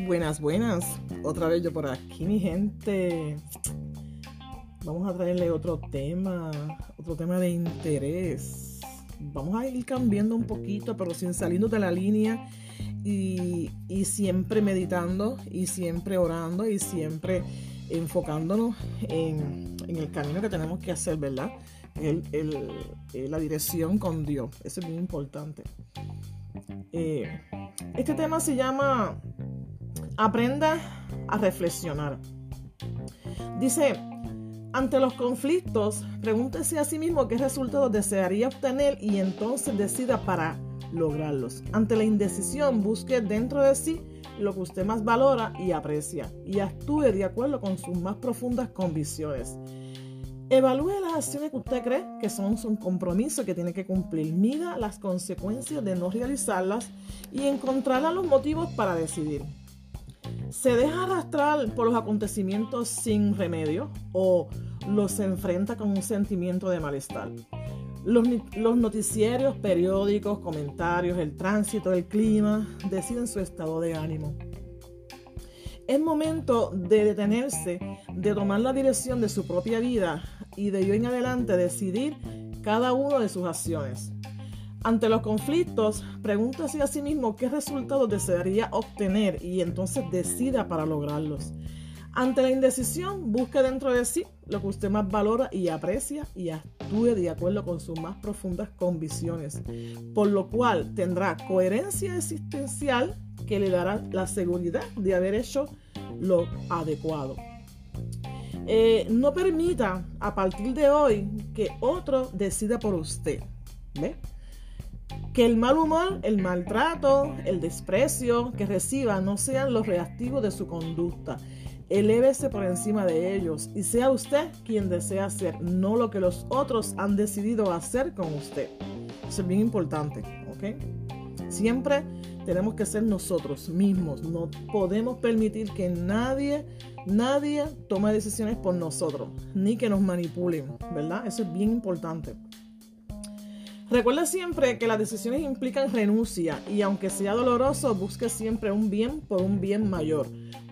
Buenas, buenas. Otra vez yo por aquí, mi gente. Vamos a traerle otro tema, otro tema de interés. Vamos a ir cambiando un poquito, pero sin salirnos de la línea y, siempre meditando y siempre orando y siempre enfocándonos en, el camino que tenemos que hacer, ¿verdad? la dirección con Dios. Eso es muy importante. Eh, este tema se llama Aprenda a reflexionar. Dice, ante los conflictos, pregúntese a sí mismo qué resultados desearía obtener y entonces decida para lograrlos. Ante la indecisión, busque dentro de sí lo que usted más valora y aprecia y actúe de acuerdo con sus más profundas convicciones. Evalúe las acciones que usted cree que son un compromiso que tiene que cumplir. Mida las consecuencias de no realizarlas y encontrará los motivos para decidir. ¿Se deja arrastrar por los acontecimientos sin remedio o los enfrenta con un sentimiento de malestar? Los, los noticieros, periódicos, comentarios, el tránsito, el clima deciden su estado de ánimo. Es momento de detenerse, de tomar la dirección de su propia vida y de hoy en adelante decidir cada una de sus acciones. Ante los conflictos, pregúntese a sí mismo qué resultados desearía obtener y entonces decida para lograrlos. Ante la indecisión, busque dentro de sí lo que usted más valora y aprecia y actúe de acuerdo con sus más profundas convicciones, por lo cual tendrá coherencia existencial que le dará la seguridad de haber hecho lo adecuado. Eh, no permita a partir de hoy que otro decida por usted. Que el mal humor, el maltrato, el desprecio que reciba no sean los reactivos de su conducta. Elévese por encima de ellos y sea usted quien desea ser, no lo que los otros han decidido hacer con usted. Eso es bien importante, ¿ok? Siempre tenemos que ser nosotros mismos. No podemos permitir que nadie, nadie tome decisiones por nosotros, ni que nos manipulen, ¿verdad? Eso es bien importante. Recuerda siempre que las decisiones implican renuncia y aunque sea doloroso, busque siempre un bien por un bien mayor.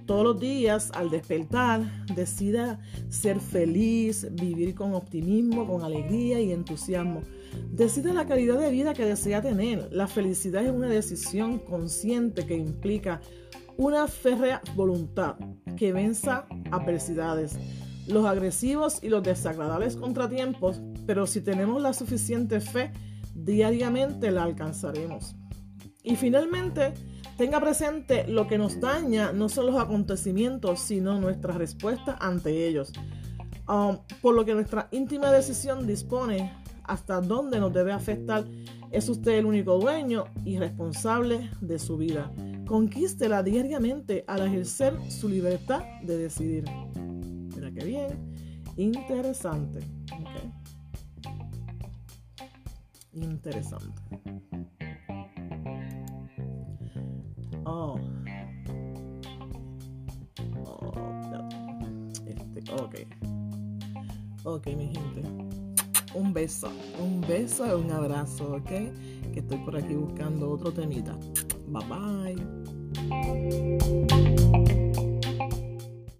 Todos los días, al despertar, decida ser feliz, vivir con optimismo, con alegría y entusiasmo. Decida la calidad de vida que desea tener. La felicidad es una decisión consciente que implica una férrea voluntad que venza adversidades, los agresivos y los desagradables contratiempos, pero si tenemos la suficiente fe, diariamente la alcanzaremos. Y finalmente, tenga presente lo que nos daña no son los acontecimientos, sino nuestra respuesta ante ellos. Um, por lo que nuestra íntima decisión dispone hasta dónde nos debe afectar. Es usted el único dueño y responsable de su vida. Conquístela diariamente al ejercer su libertad de decidir. Mira qué bien. Interesante. Interesante. Oh. Oh, este, ok. Ok, mi gente un beso, un beso y un abrazo, ¿ok? Que estoy por aquí buscando otro temita. Bye bye.